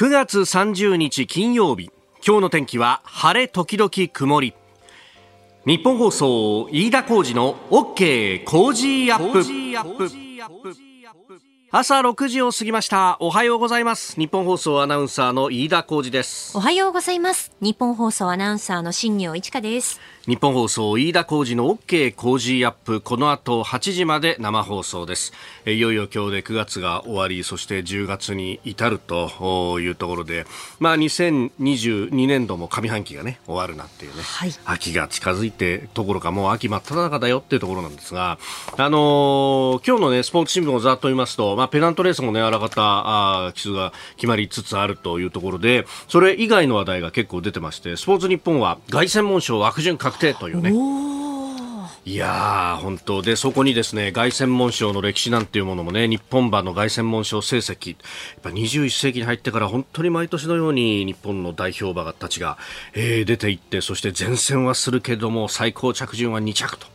9月30日金曜日今日の天気は晴れ時々曇り。日本放送飯田浩二の OK 工事アップ。朝6時を過ぎました。おはようございます。日本放送アナウンサーの飯田浩二です。おはようございます。日本放送アナウンサーの新業一華です日本放送飯田浩二の OK 工事アップこの後8時まで生放送です。いよいよ今日で9月が終わりそして10月に至るというところでまあ2022年度も上半期がね終わるなっていうね、はい、秋が近づいてところかもう秋真っ只中だよっていうところなんですがあのー、今日のねスポーツ新聞をざっと見ますとまあペナントレースもねあらかたあキスが決まりつつあるというところでそれ以外の話題が結構出てましてスポーツ日本は凱旋門賞枠順確定というね。いやー、本当で、そこにですね、凱旋門賞の歴史なんていうものもね、日本馬の凱旋門賞成績、やっぱ21世紀に入ってから本当に毎年のように日本の代表馬たちが、えー、出ていって、そして前線はするけれども、最高着順は2着と。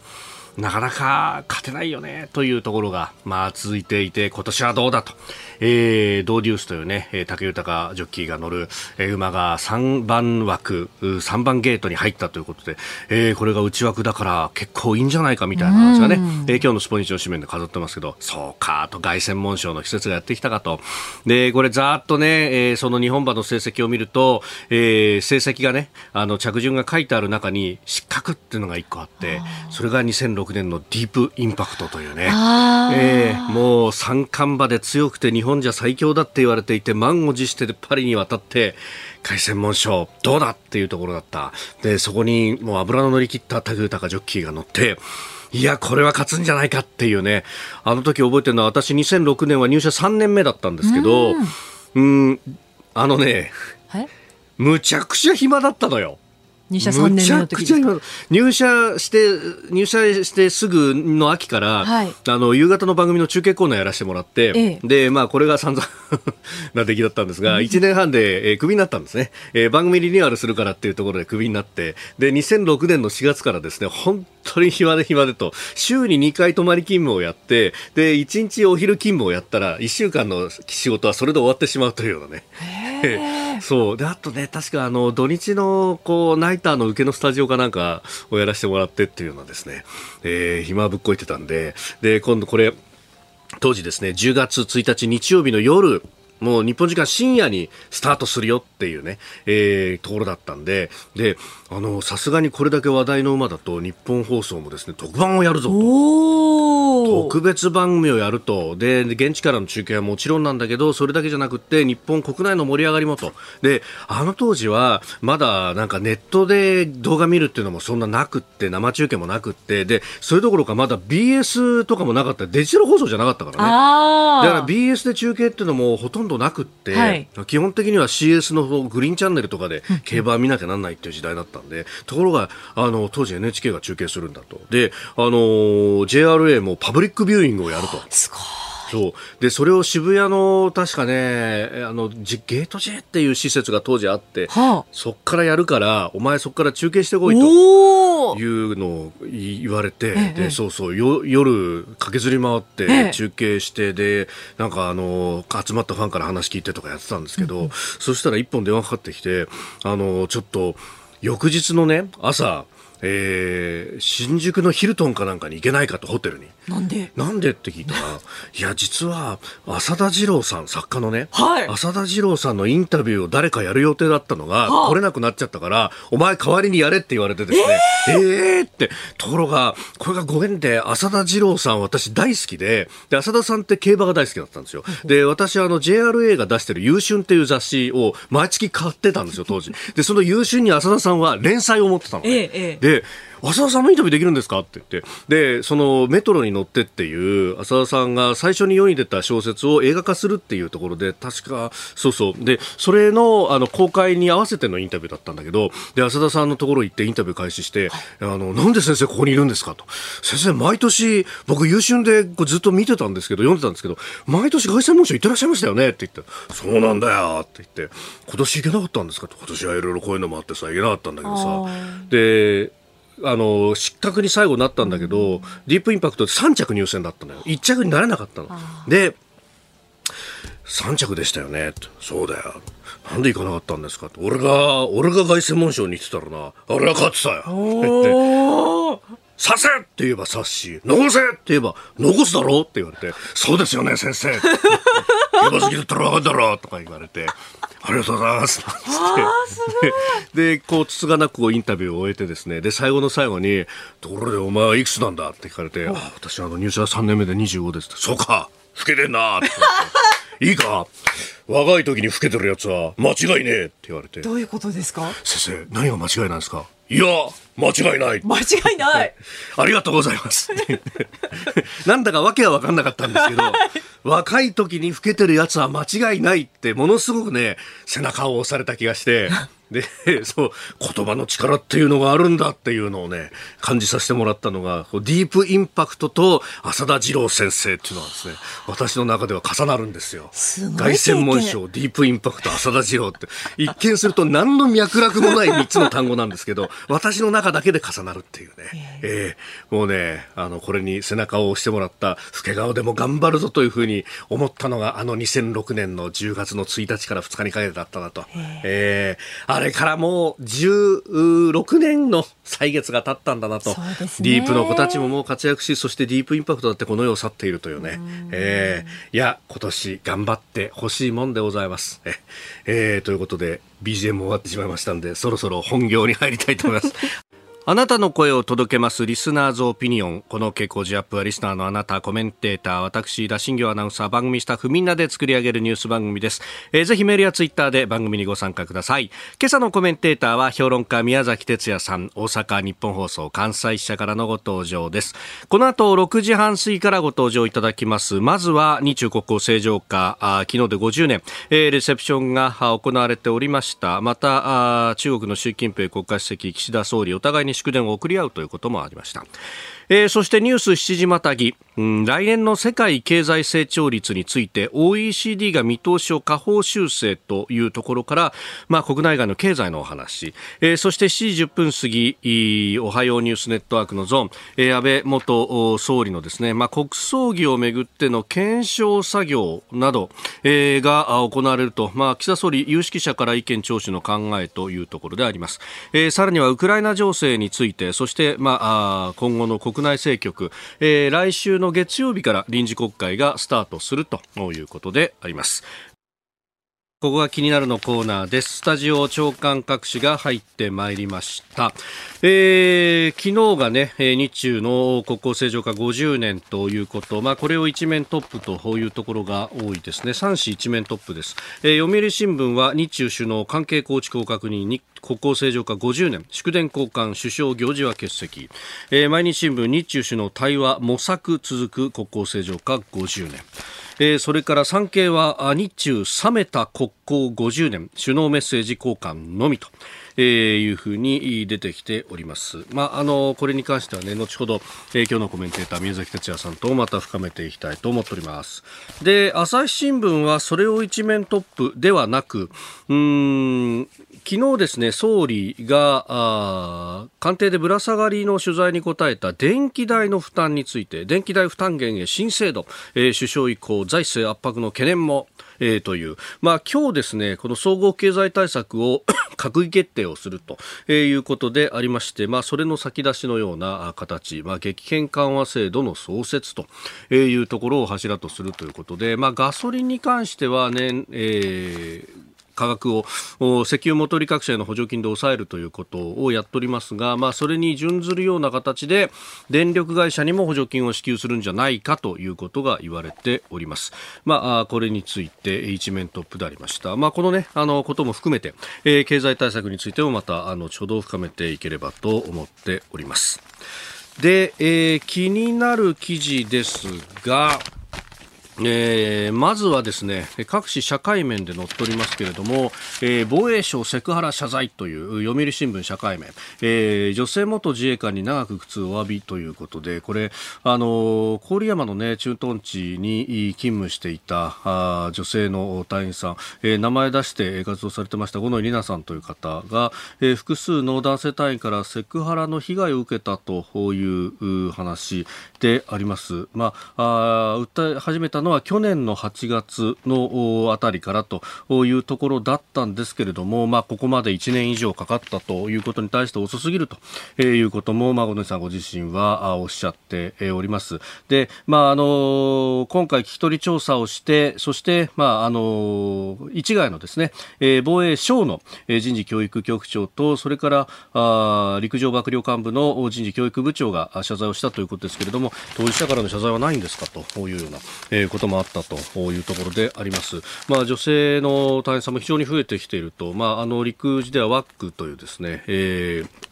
なかなか勝てないよねというところが、まあ、続いていて今年はどうだと、えー、ドーデュースというね武豊ジョッキーが乗る、えー、馬が3番枠3番ゲートに入ったということで、えー、これが内枠だから結構いいんじゃないかみたいな話がね、えー、今日のスポニチの紙面で飾ってますけどそうかと凱旋門賞の季節がやってきたかと。でこれざーっとね、えー、その日本馬の成績を見ると、えー、成績がねあの着順が書いてある中に失格っていうのが1個あってそれが2006 2016年のディープインパクトというね、えー、もう三冠馬で強くて日本じゃ最強だって言われていて満を持してパリに渡って凱旋門賞どうだっていうところだった。でそこにもう油の乗り切った武豊ジョッキーが乗っていや、これは勝つんじゃないかっていうね、あの時覚えてるのは私2006年は入社3年目だったんですけど、うん、ん、あのね、むちゃくちゃ暇だったのよ。入社3年目の時です入社して入社してすぐの秋から、はい、あの夕方の番組の中継コーナーやらせてもらって、ええ、でまあこれが散々 な出来だったんですが、1年半で、えー、クビになったんですね、えー、番組リニューアルするからっていうところでクビになってで2006年の4月からですね本当に暇で暇でと週に2回泊まり勤務をやってで1日お昼勤務をやったら1週間の仕事はそれで終わってしまうというようなね。そう。であとね確かあの土日のこうナイターの受けのスタジオかなんかをやらせてもらってっていうようなですね、えー、暇ぶっこいてたんでで今度これ当時ですね10月1日日曜日の夜もう日本時間深夜にスタートするよっていうね、えー、ところだったんで、で、あの、さすがにこれだけ話題の馬だと日本放送もですね、特番をやるぞと。特別番組をやると。で、現地からの中継はもちろんなんだけど、それだけじゃなくて、日本国内の盛り上がりもと。で、あの当時は、まだなんかネットで動画見るっていうのもそんななくって、生中継もなくって、で、それどころかまだ BS とかもなかった、デジタル放送じゃなかったからね。だから BS で中継っていうのもほとんどなくって、はい、基本的には CS のグリーンチャンネルとかで競馬見なきゃなんないっていう時代だったんで、ところが、あの、当時 NHK が中継するんだと。で、あの、JRA もパブリックビューイングをやると。すごい。そう。でそれを渋谷の確かねあのゲート J っていう施設が当時あって、はあ、そっからやるからお前そっから中継してこいというのを言われて、ええ、でそうそうよ夜駆けずり回って中継して、え、でなんかあの集まったファンから話聞いてとかやってたんですけど、うん、そしたら一本電話かかってきてあのちょっと翌日のね朝えー、新宿のヒルトンかなんかに行けないかとホテルに。なんで？なんでって聞いたら いや実は浅田二郎さん作家のね、はい、浅田二郎さんのインタビューを誰かやる予定だったのが、はあ、来れなくなっちゃったからお前代わりにやれって言われてですねえー、えー、ってところがこれがご縁で浅田二郎さん私大好きでで浅田さんって競馬が大好きだったんですよ。で私あの JRA が出してる優春っていう雑誌を毎月買ってたんですよ当時。でその優春に浅田さんは連載を持ってたの、ね、ええ、で浅田さんもインタビューできるんですかって言って、で、そのメトロに乗ってっていう浅田さんが最初に世に出た小説を映画化するっていうところで、確か、そうそう。で、それの、あの、公開に合わせてのインタビューだったんだけど、で、浅田さんのところ行ってインタビュー開始して、あの、なんで先生ここにいるんですかと。先生、毎年、僕優秀でずっと見てたんですけど、読んでたんですけど、毎年凱旋門賞行ってらっしゃいましたよねって言って、そうなんだよって言って、今年行けなかったんですかと。今年はいろいろこういうのもあってさ、行けなかったんだけどさ。で、あの失格に最後なったんだけど、うん、ディープインパクトで3着入選だったのよ。1着になれなかったの。で3着でしたよね。そうだよ。なんで行かなかったんですか俺が俺が凱旋門賞に行ってたらな。俺は勝ってたよ。刺せって言えば刺すし、残せって言えば残すだろうって言われて、そうですよね、先生。やばすぎだったら分かんだろうとか言われて、ありがとうございます。で、こう、つつがなくこうインタビューを終えてですね、で、最後の最後に、ところでお前はいくつなんだ？って聞かれて、あ、私あの入社3年目で25ですって、そうか、老けてんなっていいか。若い時に老けてるやつは間違いねえって言われて。どういうことですか先生、何が間違いなんですか？いや、間違いない。間違いない。ありがとうございます。なんだかわけは分かんなかったんですけど、若い時に老けてるやつは間違いないってものすごくね、背中を押された気がして、で、そう、言葉の力っていうのがあるんだっていうのをね、感じさせてもらったのが、ディープインパクトと浅田次郎先生っていうのはですね、私の中では重なるんですよ。凱旋門賞、ディープインパクト、浅田次郎って、一見すると何の脈絡もない3つの単語なんですけど、私の中だけで重なるっていうね。えー、もうね、あの、これに背中を押してもらった、老け顔でも頑張るぞというふうに思ったのが、あの2006年の10月の1日から2日にかけてだったなと。えー、あれからもう16年の歳月が経ったんだなと、ね、ディープの子たちももう活躍しそしてディープインパクトだってこの世を去っているというね、えー、いや今年頑張ってほしいもんでございます。え、えー、ということで BGM も終わってしまいましたんでそろそろ本業に入りたいと思います あなたの声を届けますリスナーズオピニオン。この傾向ジアップはリスナーのあなた、コメンテーター、私、田新業アナウンサー、番組スタッフみんなで作り上げるニュース番組です。えー、ぜひメールやツイッターで番組にご参加ください。今朝のコメンテーターは評論家宮崎哲也さん、大阪日本放送関西支社からのご登場です。この後6時半過ぎからご登場いただきます。まずは日中国交正常化、あ昨日で50年、えー、レセプションが行われておりました。また、あ中国の習近平国家主席、岸田総理、お互いに祝電を送り合うということもありました。えー、そしてニュース7時またぎ、うん、来年の世界経済成長率について OECD が見通しを下方修正というところから、まあ、国内外の経済のお話、えー、そして7時10分過ぎおはようニュースネットワークのゾーン、えー、安倍元総理のですね、まあ、国葬儀をめぐっての検証作業など、えー、が行われると、まあ、岸田総理有識者から意見聴取の考えというところであります、えー、さらにはウクライナ情勢についてそして、まあ、今後の国内政局、えー、来週の月曜日から臨時国会がスタートするということであります。ここが気になるのコーナーです。スタジオ長官各紙が入ってまいりました。えー、昨日がね、日中の国交正常化50年ということ、まあこれを一面トップというところが多いですね。3紙一面トップです。えー、読売新聞は日中首脳関係構築を確認に国交正常化50年、祝電交換、首相行事は欠席。えー、毎日新聞日中首脳対話模索続く国交正常化50年。えー、それから産経は日中冷めた国交50年首脳メッセージ交換のみと。えー、いうふうに出てきております。まあ、あの、これに関してはね、後ほど、えー、今日のコメンテーター、宮崎哲也さんとまた深めていきたいと思っております。で、朝日新聞はそれを一面トップではなく、うん、昨日ですね、総理が、官邸でぶら下がりの取材に答えた電気代の負担について、電気代負担減へ新制度、えー、首相以降財政圧迫の懸念も、えー、という、まあ今日ですね、この総合経済対策を 閣議決定をするということでありまして、まあそれの先出しのような形、まあ激変緩和制度の創設というところを柱とするということで、まあガソリンに関してはね、えー価格を石油元売各社への補助金で抑えるということをやっておりますが、まあ、それに準ずるような形で電力会社にも補助金を支給するんじゃないかということが言われております。まあ、これについて一面トップでありました。まあ、このね、あのことも含めて、えー、経済対策についてもまた、あの、初動を深めていければと思っております。で、えー、気になる記事ですが、えー、まずはですね各紙社会面で載っておりますけれども、えー、防衛省セクハラ謝罪という読売新聞社会面、えー、女性元自衛官に長く苦痛お詫びということでこれあの郡山の、ね、駐屯地に勤務していたあ女性の隊員さん、えー、名前出して活動されてました五ノ井里奈さんという方が、えー、複数の男性隊員からセクハラの被害を受けたという話であります。まあ、あ訴え始めたのは去年の8月のあたりからというところだったんですけれども、まあ、ここまで1年以上かかったということに対して遅すぎるということも、まあ、小野さんご自身はおっしゃっております。で、まあ、あの、今回聞き取り調査をして、そして、まあ、あの、一概のですね、防衛省の人事教育局長と、それからあ陸上幕僚幹部の人事教育部長が謝罪をしたということですけれども、当事者からの謝罪はないんですかというような、えこともあったというところであります。まあ、女性の大変さも非常に増えてきていると、まあ、あの陸自ではワックというですね、えー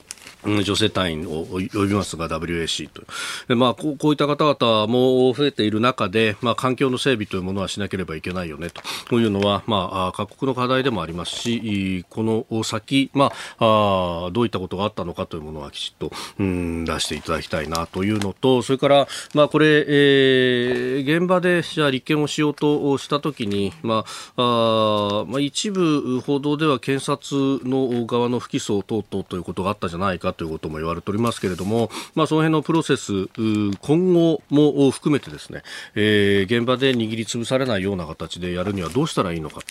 女性隊員を呼びますが WAC と。でまあこう、こういった方々も増えている中で、まあ、環境の整備というものはしなければいけないよねというのは、まあ、各国の課題でもありますし、この先、まあ、あどういったことがあったのかというものはきちっと、うん、出していただきたいなというのと、それから、まあ、これ、えー、現場でじゃ立件をしようとしたときに、まああまあ、一部報道では検察の側の不起訴等々ということがあったじゃないかということも言われておりますけれども、まあ、その辺のプロセス、今後も含めてですね、えー、現場で握りつぶされないような形でやるにはどうしたらいいのか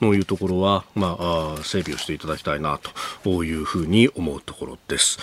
というところは、まあ、整備をしていただきたいなというふうに思うところです。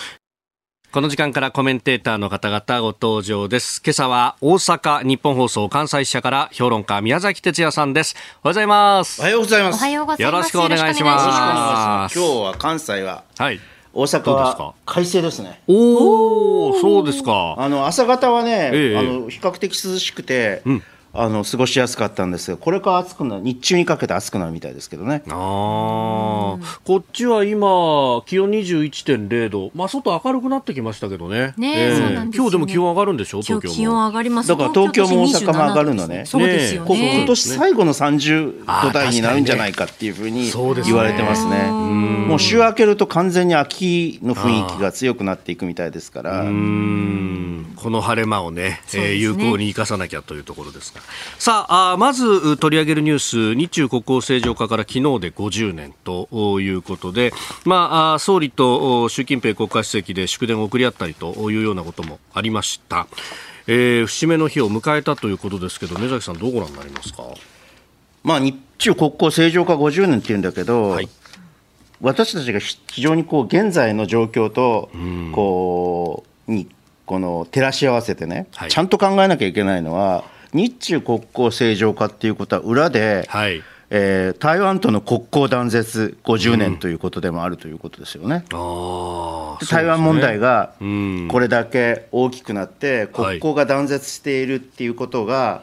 この時間からコメンテーターの方々ご登場です。今朝は大阪日本放送関西支社から評論家宮崎哲也さんです。おはようございます。おはようございます。おはようございます。よろしくお願いします。今日は関西は、はい。大阪は快晴ですね。おお、そうですか。あの朝方はね、ええ、あの比較的涼しくて、うん、あの過ごしやすかったんですがこれから暑くなる日中にかけて暑くなるみたいですけどね。あこっちは今気温21.0度。まあ外明るくなってきましたけどね。ね、えーね、今日でも気温上がるんでしょ東京も。気温上がりますだから東京も大阪も上がるのね。そうですよね。今年最後の30度台になるんじゃないかっていうふうに言われてますね。もう週明けると完全に秋の雰囲気が強くなっていくみたいですから。この晴れ間をねね、えー、有効に生かさなきゃというところですがさあまず取り上げるニュース日中国交正常化から昨日で50年ということで、まあ、総理と習近平国家主席で祝電を送り合ったりというようなこともありました、えー、節目の日を迎えたということですけど目崎さんどうご覧になりますか、まあ、日中国交正常化50年っていうんだけど、はい、私たちが非常にこう現在の状況とこうにこの照らし合わせてね、はい、ちゃんと考えなきゃいけないのは日中国交正常化っていうことは裏で、はい。えー、台湾との国交断絶50年ということでもあるということですよね。うん、台湾問題がこれだけ大きくなって、国交が断絶しているっていうことが、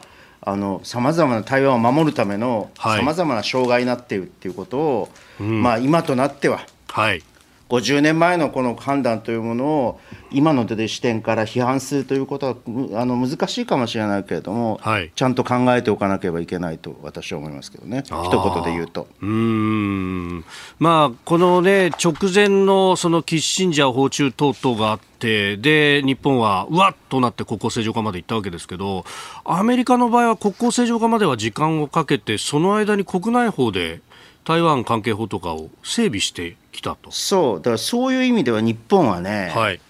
さまざまな台湾を守るためのさまざまな障害になっているっていうことを、まあ、今となっては、はい、50年前のこの判断というものを今の視点から批判するということはあの難しいかもしれないけれども、はい、ちゃんと考えておかなければいけないと私は思いますけどね、一言で言うと。うん。まあ、この、ね、直前のそのキッシンジャー訪中等々があって、で日本はうわっとなって国交正常化まで行ったわけですけど、アメリカの場合は国交正常化までは時間をかけて、その間に国内法で台湾関係法とかを整備してきたと。そうだからそういう意味では日本はね、はい。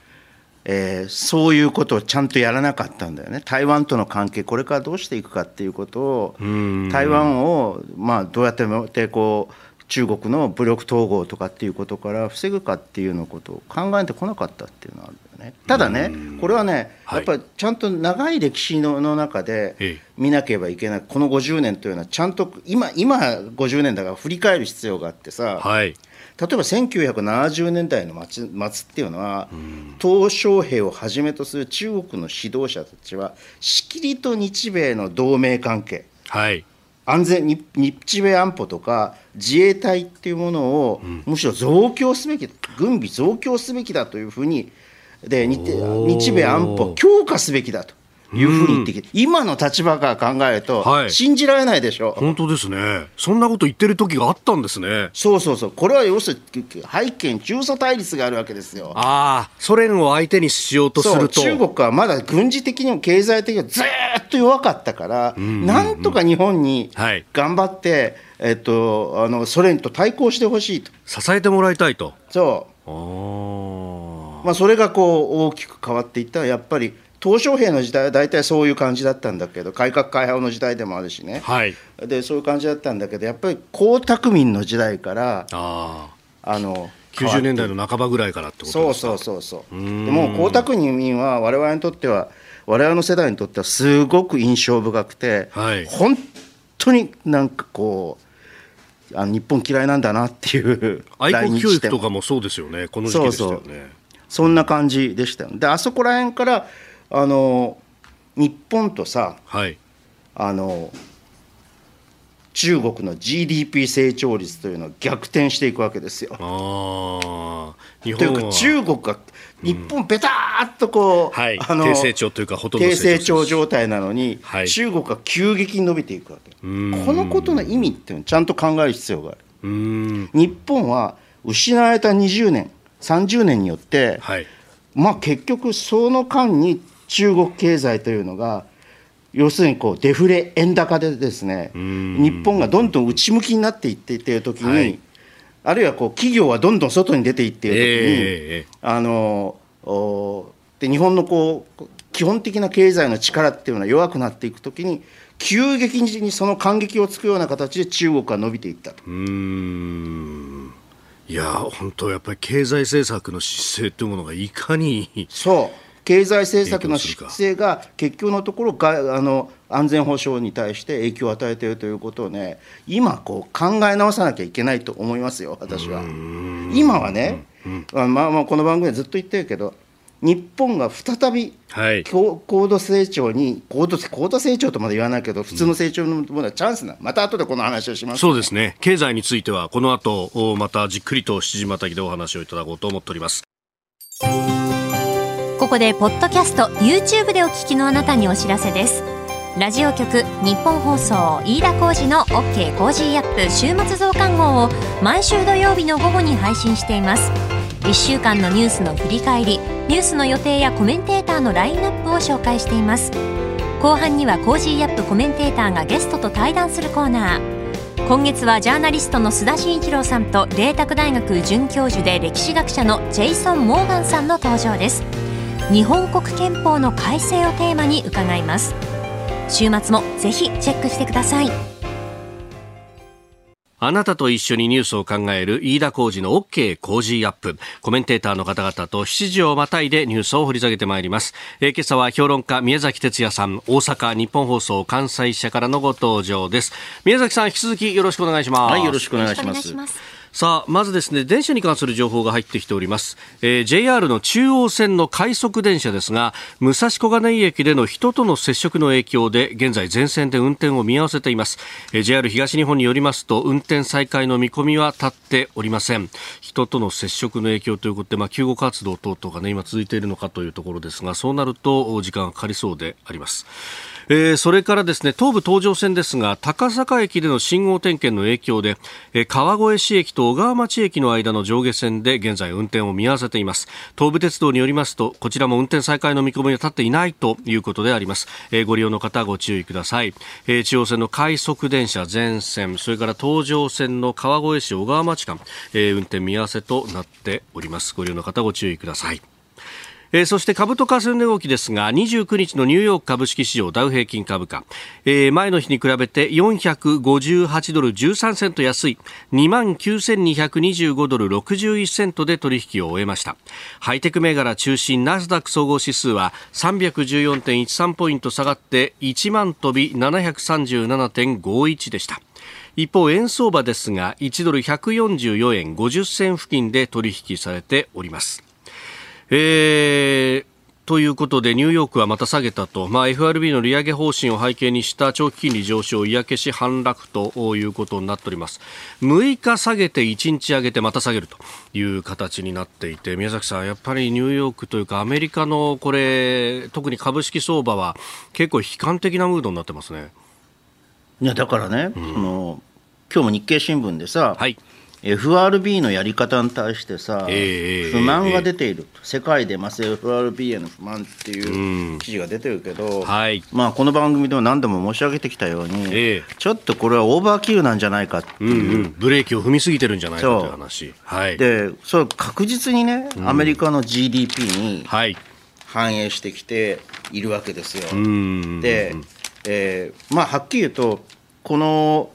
えー、そういうことをちゃんとやらなかったんだよね。台湾との関係これからどうしていくかっていうことを台湾を、まあ、どうやってこう中国の武力統合とかっていうことから防ぐかっていうのことを考えてこなかったっていうのはあるよね。ただねこれはねやっぱりちゃんと長い歴史の中で見なければいけないこの50年というのはちゃんと今今50年だから振り返る必要があってさ、はい、例えば1970年代の末っていうのは、鄧小平をはじめとする中国の指導者たちはしきりと日米の同盟関係、はい、安全日米安保とか自衛隊っていうものを、むしろ増強すべき軍備増強すべきだというふうにで日米安保強化すべきだというふうに言ってきて、今の立場から考えると、信じられないでしょ、本当ですね、そんなこと言ってる時があったんですね。そうそうそう、これは要するに背景中ソ対立があるわけですよ。ああ、ソ連を相手にしようとすると。中国はまだ軍事的にも経済的にもずっと弱かったから、なんとか日本に頑張って、はい、えっと、あのソ連と対抗してほしいと。支えてもらいたいと。そう。まあ、それがこう大きく変わっていったらやっぱり鄧小平の時代は大体そういう感じだったんだけど改革開放の時代でもあるしね、はい、でそういう感じだったんだけどやっぱり江沢民の時代からああ。の90年代の半ばぐらいからってことそうそうそうそう。でも江沢民は我々にとっては我々の世代にとってはすごく印象深くて、はい、本当になんかこうあの日本嫌いなんだなっていう愛国教育とかもそうですよね。この時期でしたよね。そんな感じでしたであそこら辺からあの日本とさ、はい、あの中国の GDP 成長率というのは逆転していくわけですよ。あ日本というか中国が日本べたーっとこう、うんはい、あの低成長というかほとんど低成長状態なのに、はい、中国が急激に伸びていくわけ。このことの意味っていうのをちゃんと考える必要がある。日本は失われた20年30年によって、はい、まあ結局その間に中国経済というのが要するにこうデフレ円高でですね日本がどんどん内向きになっていっていっている時に、はい、あるいはこう企業はどんどん外に出ていっている時に、えー、あので日本のこう基本的な経済の力っていうのは弱くなっていく時に急激にその感激をつくような形で中国が伸びていったと。うん。いや本当やっぱり経済政策の姿勢というものがいかにそう経済政策の姿勢が結局のところがあの安全保障に対して影響を与えているということをね今こう考え直さなきゃいけないと思いますよ私は。今はね、まあまあこの番組でずっと言ってるけど日本が再び高度成長に高度高度成長とまで言わないけど普通の成長のものはチャンスな。また後でこの話をします、ね、そうですね。経済についてはこの後またじっくりと七時またぎでお話をいただこうと思っております。ここでポッドキャスト YouTube でお聞きのあなたにお知らせです。ラジオ局ニッポン放送飯田浩司の OK コージーアップ週末増刊号を毎週土曜日の午後に配信しています。1週間のニュースの振り返りニュースの予定やコメンテーターのラインナップを紹介しています。後半には Cozy up コメンテーターがゲストと対談するコーナー。今月はジャーナリストの須田慎一郎さんと麗澤大学准教授で歴史学者のジェイソン・モーガンさんの登場です。日本国憲法の改正をテーマに伺います週末もぜひチェックしてくださいあなたと一緒にニュースを考える飯田浩二の OK 工事アップ。コメンテーターの方々と7時をまたいでニュースを掘り下げてまいります。えー、今朝は評論家宮崎哲也さん、大阪日本放送関西社からのご登場です。宮崎さん、引き続きよろしくお願いします。はい、よろしくお願いします。さあまずですね電車に関する情報が入ってきております、えー、JR の中央線の快速電車ですが武蔵小金井駅での人との接触の影響で現在全線で運転を見合わせています、えー、JR 東日本によりますと運転再開の見込みは立っておりません。人との接触の影響ということで、まあ、救護活動等々がね今続いているのかというところですがそうなると時間がかかりそうであります。えー、それからですね東武東上線ですが高坂駅での信号点検の影響で、えー、川越市駅と小川町駅の間の上下線で現在運転を見合わせています。東武鉄道によりますとこちらも運転再開の見込みは立っていないということであります、えー、ご利用の方ご注意ください、えー、中央線の快速電車全線それから東上線の川越市小川町間、えー、運転見合わせとなっております。ご利用の方ご注意ください。えー、そして株と為替の動きですが29日のニューヨーク株式市場ダウ平均株価、えー、前の日に比べて458ドル13セント安い。2万9225ドル61セントで取引を終えました。ハイテク銘柄中心ナスダック総合指数は314.13ポイント下がって1万飛び737.51でした。一方円相場ですが1ドル144円50銭付近で取引されております。えーということでニューヨークはまた下げたと、まあ、FRB の利上げ方針を背景にした長期金利上昇嫌気し反落ということになっております。6日下げて1日上げてまた下げるという形になっていて宮崎さんやっぱりニューヨークというかアメリカのこれ特に株式相場は結構悲観的なムードになってますね。いやだからね、うん、その今日も日経新聞でさ、はい FRB のやり方に対してさ、えー、不満が出ている、えー、世界でます FRB への不満っていう記事が出てるけど、はい、まあ、この番組でも何度も申し上げてきたように、えー、ちょっとこれはオーバーキルなんじゃないかっていう、うんうん、ブレーキを踏みすぎてるんじゃないかという話、はい、でそれ確実にね、アメリカの GDP に反映してきて、いるわけですよ。で、えー、まあはっきり言うとこの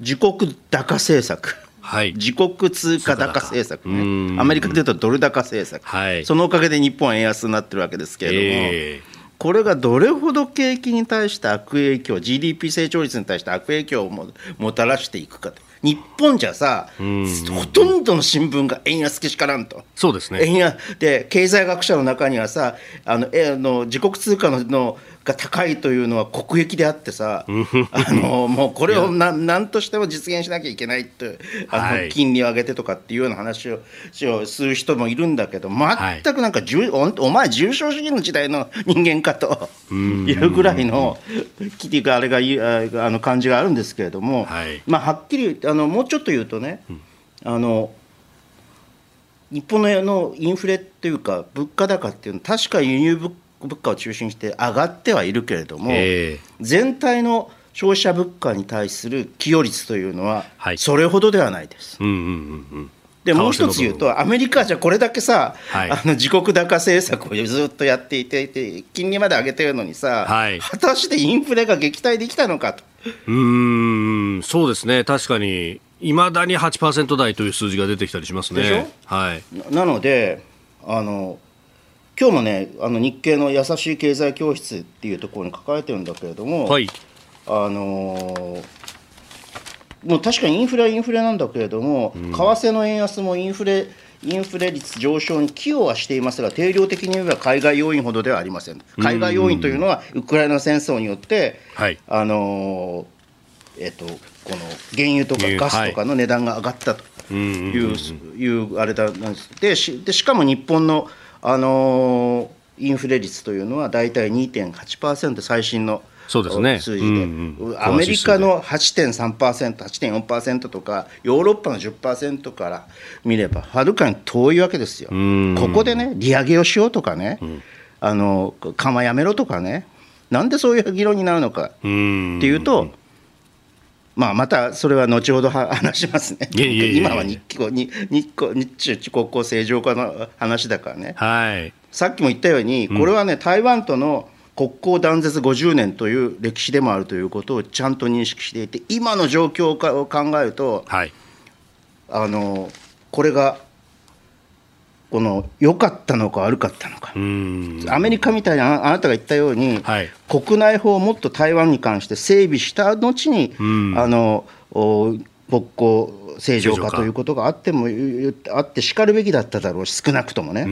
自国高政策はい、自国通貨高政策ね、アメリカでいうとドル高政策、はい、そのおかげで日本は円安になってるわけですけれども、えー、これがどれほど景気に対して悪影響、GDP 成長率に対して悪影響をももたらしていくかと。日本じゃさ、ほとんどの新聞が円安けしからんと。そうですね。円安で、経済学者の中にはさ、あの、えあの自国通貨ののが高いというのは国益であってさ、あのもうこれを何としても実現しなきゃいけないってあの、はい、金利を上げてとかっていうような話をする人もいるんだけど全くなんか、はい、おお前重症主義の時代の人間かというぐらいのきてあれがあの感じがあるんですけれども、はい、まあ、はっきりあのもうちょっと言うとね、あの日本のインフレっていうか物価高っていうのは確か輸入物物価を中心にして上がってはいるけれども、えー、全体の消費者物価に対する寄与率というのは、それほどではないです。でもう一つ言うと、アメリカはじゃこれだけさ、はい、あの自国高政策をずっとやっていて、金利まで上げてるのにさ、はい、果たしてインフレが撃退できたのかと。うんそうですね、確かに、いまだに8%台という数字が出てきたりしますね。はい、なのであの今日もねあの日経の優しい経済教室っていうところに書かれてるんだけれども、はい、あのもう確かにインフレはインフレなんだけれども、うん、為替の円安もインフレインフレ率上昇に寄与はしていますが、定量的に言えば海外要因ほどではありません。海外要因というのは、ウクライナ戦争によって、はい、あのえっと、この原油とかガスとかの値段が上がったという,、いうあれだなんです。でしかも日本のあのインフレ率というのは大体2.8%最新のそうですね、数字で、うんうん、アメリカの8.3%、8.4%とか、ヨーロッパの10%から見れば、はるかに遠いわけですよ。ここでね、利上げをしようとかね、うん、あの緩和やめろとかね、なんでそういう議論になるのかっていうと、まあ、またそれは後ほど話しますね、今は日日日日中国交正常化の話だからね、はい、さっきも言ったように、これはね、台湾との国交断絶50年という歴史でもあるということをちゃんと認識していて、今の状況を考えると、はい、あのこれがこの良かったのか悪かったのか、アメリカみたいなあなたが言ったように、はい、国内法をもっと台湾に関して整備した後に、あの国交正常化ということがあってもあってしかるべきだっただろうし、少なくともね。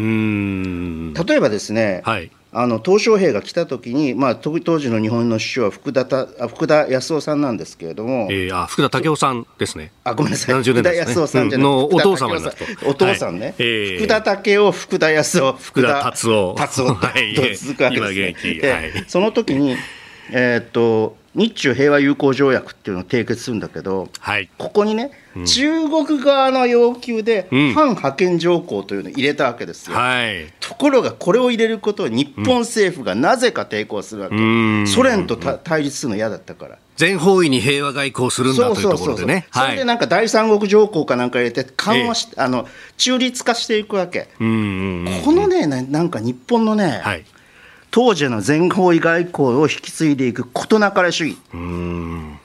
例えばですね、はいあの鄧小平が来たときに、まあ、当時の日本の首相は福田た福田康夫さんなんですけれども、えー、あ福田武雄さんですね、あごめんなさい、福田康夫さんじゃなくて、お父様になお父さんね、はい。えー、福田武雄、福田康夫、福田達夫、達夫と続くわけですね。はい、その時に、えー、っと日中平和友好条約っていうのを締結するんだけど、はい、ここにね、うん、中国側の要求で反派遣条項というのを入れたわけですよ、はい、ところがこれを入れることを日本政府がなぜか抵抗するわけ、うん、ソ連と対立するの嫌だったから。全方位に平和外交するんだというところでね。それでなんか第三国条項かなんか入れて緩和し、ええ、あの中立化していくわけ。このねなんか日本のね、はい、当時の全方位外交を引き継いでいく事なかれ主義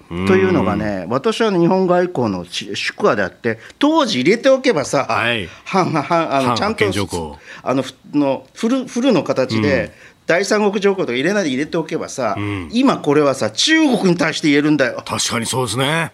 というのがね、私は日本外交の宿話であって、当時入れておけばさ、はい、あのちゃんとあののフルフルの形で、第三国条項とか入れないで入れておけばさ、うん、今これはさ、中国に対して言えるんだよ。確かにそうですね。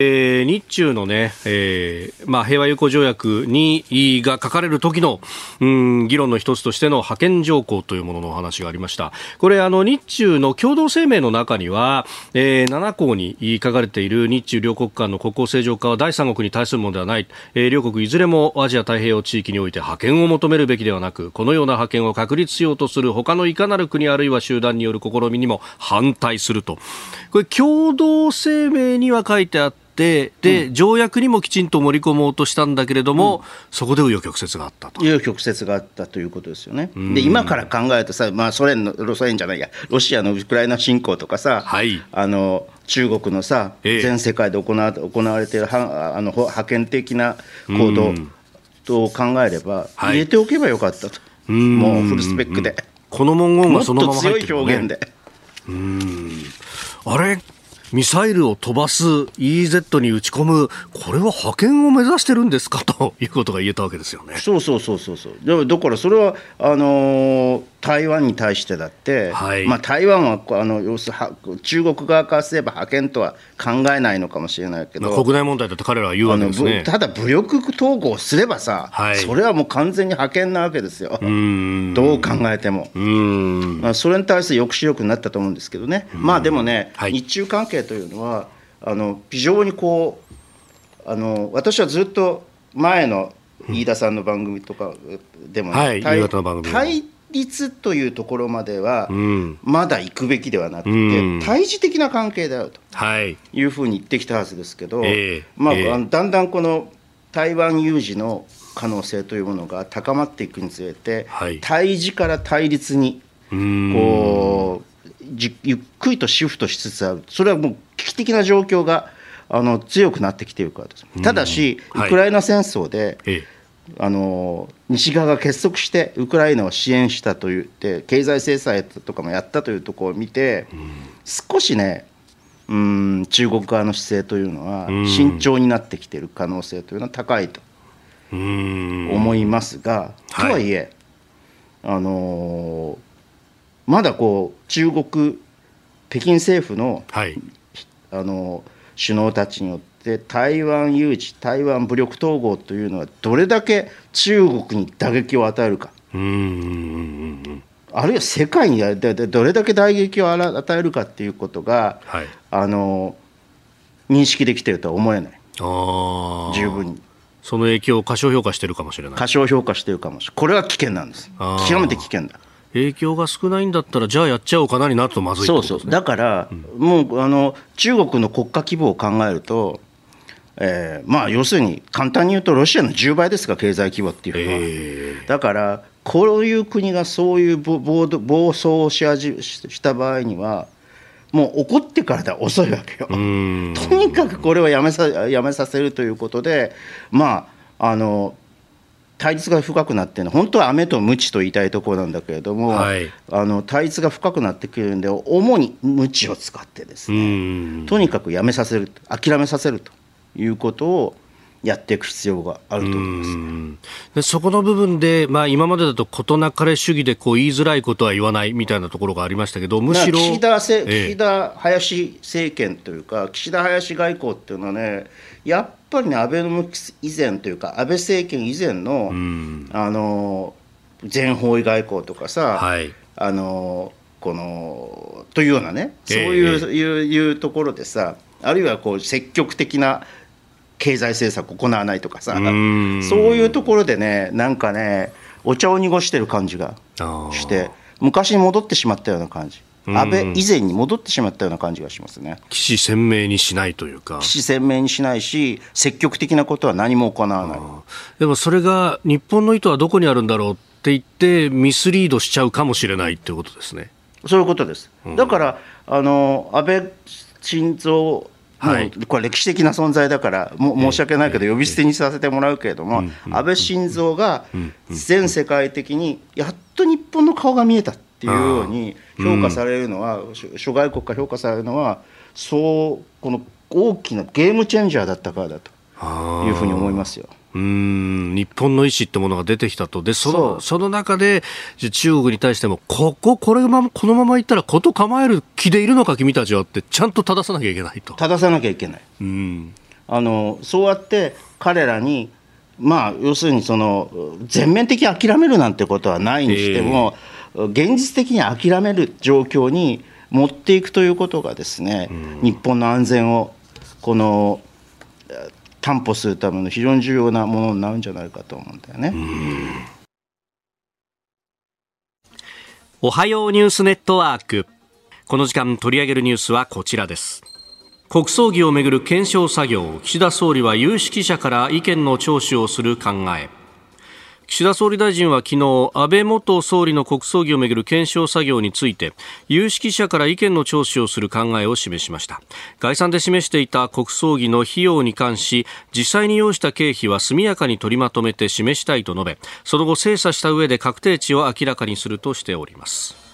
えー、日中のね、えーまあ、平和友好条約にが書かれる時の、うん、議論の一つとしての派遣条項というもののお話がありました。これ、あの、日中の共同声明の中には、えー、7項に書かれている日中両国間の国交正常化は第三国に対するものではない。えー、両国いずれもアジア太平洋地域において派遣を求めるべきではなく、このような派遣を確立しようとする他のいかなる国あるいは集団による試みにも反対すると。これ、共同声明には書いてあって、で、で、条約にもきちんと盛り込もうとしたんだけれども、うん、そこで紆余曲折があったと。紆余曲折があったということですよね。で、今から考えるとさ、まあ、ソ連の、ソ連じゃないや、ロシアのウクライナ侵攻とかさ、はい、あの、中国のさ、ええ、全世界で行わ行われているはあの覇権的な行動と考えれば、入れておけばよかったと、もうフルスペックで。この文言がそのまま入ってる、ね、強い表現で。うん。あれミサイルを飛ばす EZ に打ち込む、これは覇権を目指してるんですか？ということが言えたわけですよね。そうそうそうそうそう。だからそれはあのー、台湾に対してだって、はい、まあ台湾はあの要する中国側からすれば派遣とは考えないのかもしれないけど、国内問題だって彼らは言うわけですね。ただ武力統合すればさ、はい、それはもう完全に派遣なわけですよ。どう考えても。まあそれに対する抑止力になったと思うんですけどね。まあでもね、はい、日中関係というのはあの非常にこうあの私はずっと前の飯田さんの番組とかでも、ね、はい、対立というところまでは、まだ行くべきではなくて、うん、対峙的な関係であるとい。うふうに言ってきたはずですけど、まあ、だんだんこの台湾有事の可能性というものが高まっていくにつれて、はい、対峙から対立にこうゆっくりとシフトしつつある。それはもう危機的な状況があの強くなってきているからです。ただし、ウクライナ戦争で、はいあの西側が結束してウクライナを支援したと言って経済制裁とかもやったというところを見て、うん、少しねうん中国側の姿勢というのは慎重になってきている可能性というのは高いと思いますが、とはい。え、はい、あのまだこう中国北京政府のはい、あの首脳たちによってで台湾有事、台湾武力統合というのは、どれだけ中国に打撃を与えるか、あるいは世界にどれだけ打撃を与えるかっていうことが、はい、あの認識できているとは思えない、十分に。その影響を過小評価してるかもしれない。過小評価してるかもしれない。これは危険なんです。極めて危険だ。影響が少ないんだったら、じゃあやっちゃおうかなになるとまずい、ね、そうそう、だから、うん、もうあの中国の国家規模を考えると、えー、まあ要するに簡単に言うとロシアの10倍ですか経済規模っていうのは、えー、だからこういう国がそういう暴暴走をし始した場合にはもう怒ってからでは遅いわけよ。とにかくこれはやめさやめさせるということでまああの対立が深くなってるの本当は雨と鞭と言いたいところなんだけれども、はい、あの対立が深くなってくるんで主に鞭を使ってですねとにかくやめさせる諦めさせるということをやっていく必要があると思います。でそこの部分で、まあ、今までだと事なかれ主義でこう言いづらいことは言わないみたいなところがありましたけど、むしろ岸田せ、岸田林政権というか、岸田林外交っていうのはね、やっぱりね、アベノミクス以前というか、安倍政権以前のあの全方位外交とかさ、はい、あのこのというようなね、そういう,、えー、いういうところでさ、あるいはこう積極的な経済政策を行わないとかさ。そういうところでねなんかねお茶を濁してる感じがして昔に戻ってしまったような感じ。安倍以前に戻ってしまったような感じがしますね。岸鮮明にしないというか。岸鮮明にしないし積極的なことは何も行わない。でもそれが日本の意図はどこにあるんだろうって言ってミスリードしちゃうかもしれないっていうことですね。そういうことです、うん、だからあの安倍晋三はい、これ歴史的な存在だからも申し訳ないけど呼び捨てにさせてもらうけれども、安倍晋三が全世界的にやっと日本の顔が見えたっていうように評価されるのは、諸外国から評価されるのはそうこの大きなゲームチェンジャーだったからだというふうに思いますよ。うん日本の意思ってものが出てきたと、でそのその中で、中国に対しても、ここ、これまこのままいったら、こと構える気でいるのか、君たちはって、ちゃんと正さなきゃいけないと。正さなきゃいけない。うん。あのそうやって彼らに、まあ、要するにその全面的に諦めるなんてことはないにしても、えー、現実的に諦める状況に持っていくということがですね、うん、日本の安全をこの担保するための非常に重要なものになるんじゃないかと思うんだよね。おはようニュースネットワーク。この時間取り上げるニュースはこちらです。国葬儀をめぐる検証作業、岸田総理は有識者から意見の聴取をする考え。岸田総理大臣は昨日安倍元総理の国葬儀をめぐる検証作業について有識者から意見の聴取をする考えを示しました。概算で示していた国葬儀の費用に関し実際に要した経費は速やかに取りまとめて示したいと述べその後精査した上で確定値を明らかにするとしております。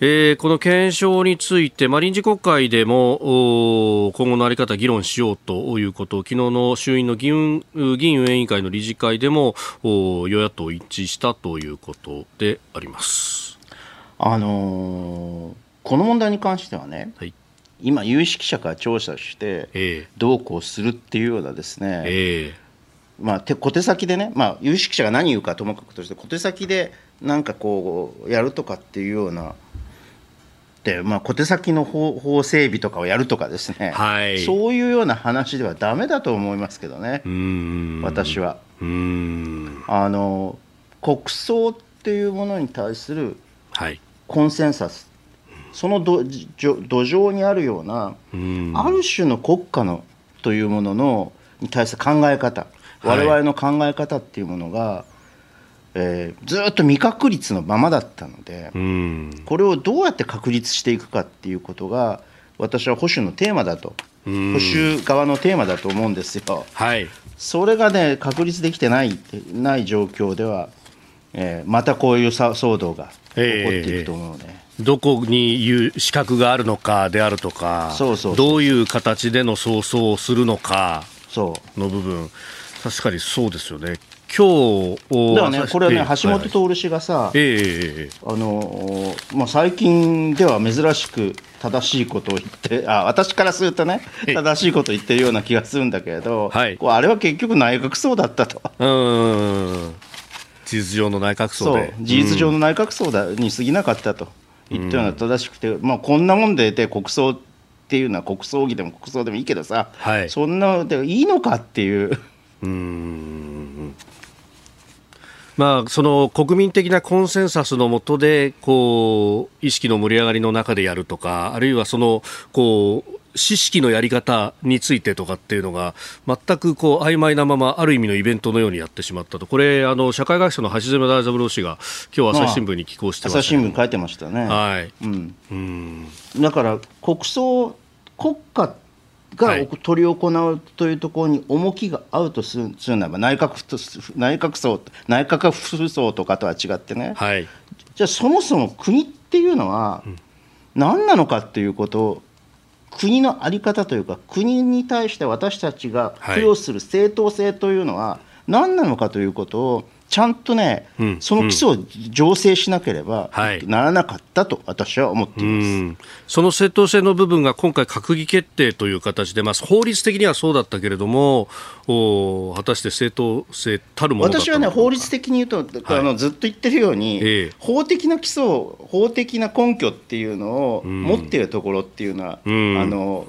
えー、この検証について、まあ、臨時国会でも今後の在り方議論しようということ昨日の衆院の議運議員運営委員会の理事会でも与野党一致したということであります、あのー、この問題に関してはね、はい、今、有識者から調査してどうこうするっていうようなですね、えー、まあ、小手先でね、まあ、有識者が何言うかともかくとして小手先でなんかこうやるとかっていうようなまあ、小手先の法法整備とかをやるとかですね、はい、そういうような話ではだめだと思いますけどね、私は。あの国葬っていうものに対するコンセンサス、はい、その土壌にあるような、ある種の国家のというもののに対する考え方、我々の考え方っていうものが、えー、ずっと未確率のままだったので、これをどうやって確立していくかっていうことが私は保守のテーマだと、保守側のテーマだと思うんですよ。はい、それがね確立できてないない状況では、えー、またこういう騒動が起こっていくと思うので。えーどこにいう資格があるのかであるとか、そうそうどういう形での捜査をするのかの部分、確かにそうですよね。今日だからね、これはね、橋本徹氏がさ、えー、あのまあ、最近では珍しく正しいことを言って、あ私からするとね、正しいことを言ってるような気がするんだけれど、はい、あれは結局、内閣葬だったと。うん。事実上の内閣葬で。事実上の内閣葬だに過ぎなかったと。言ったような正しくて、まあ、こんなもんでで国葬っていうのは国葬儀でも国葬でもいいけどさ、はい、そんなでいいのかっていう。うんまあ、その国民的なコンセンサスのもとでこう意識の盛り上がりの中でやるとかあるいはそのこう知識のやり方についてとかっていうのが全くこう曖昧なままある意味のイベントのようにやってしまったと。これあの社会学者の橋爪大三郎氏が今日朝日新聞に寄稿してました、朝日新聞書いてましたね、はい。うん、うん。だから国葬国家が執り行うというところに重きが合うとするならば内閣内閣層内閣府層とかとは違ってね、はい、じゃあそもそも国っていうのは何なのかっていうことを国の在り方というか国に対して私たちが付与する正当性というのは何なのかということをちゃんとね、うん、その基礎を醸成しなければならなかったと私は思っています、うん、その正当性の部分が今回、閣議決定という形で、まあ、法律的にはそうだったけれども、お果たして正当性たるもの私はね、法律的に言うと、はい、あのずっと言ってるように、え法的な基礎、法的な根拠っていうのを持っているところっていうのは、うん、あの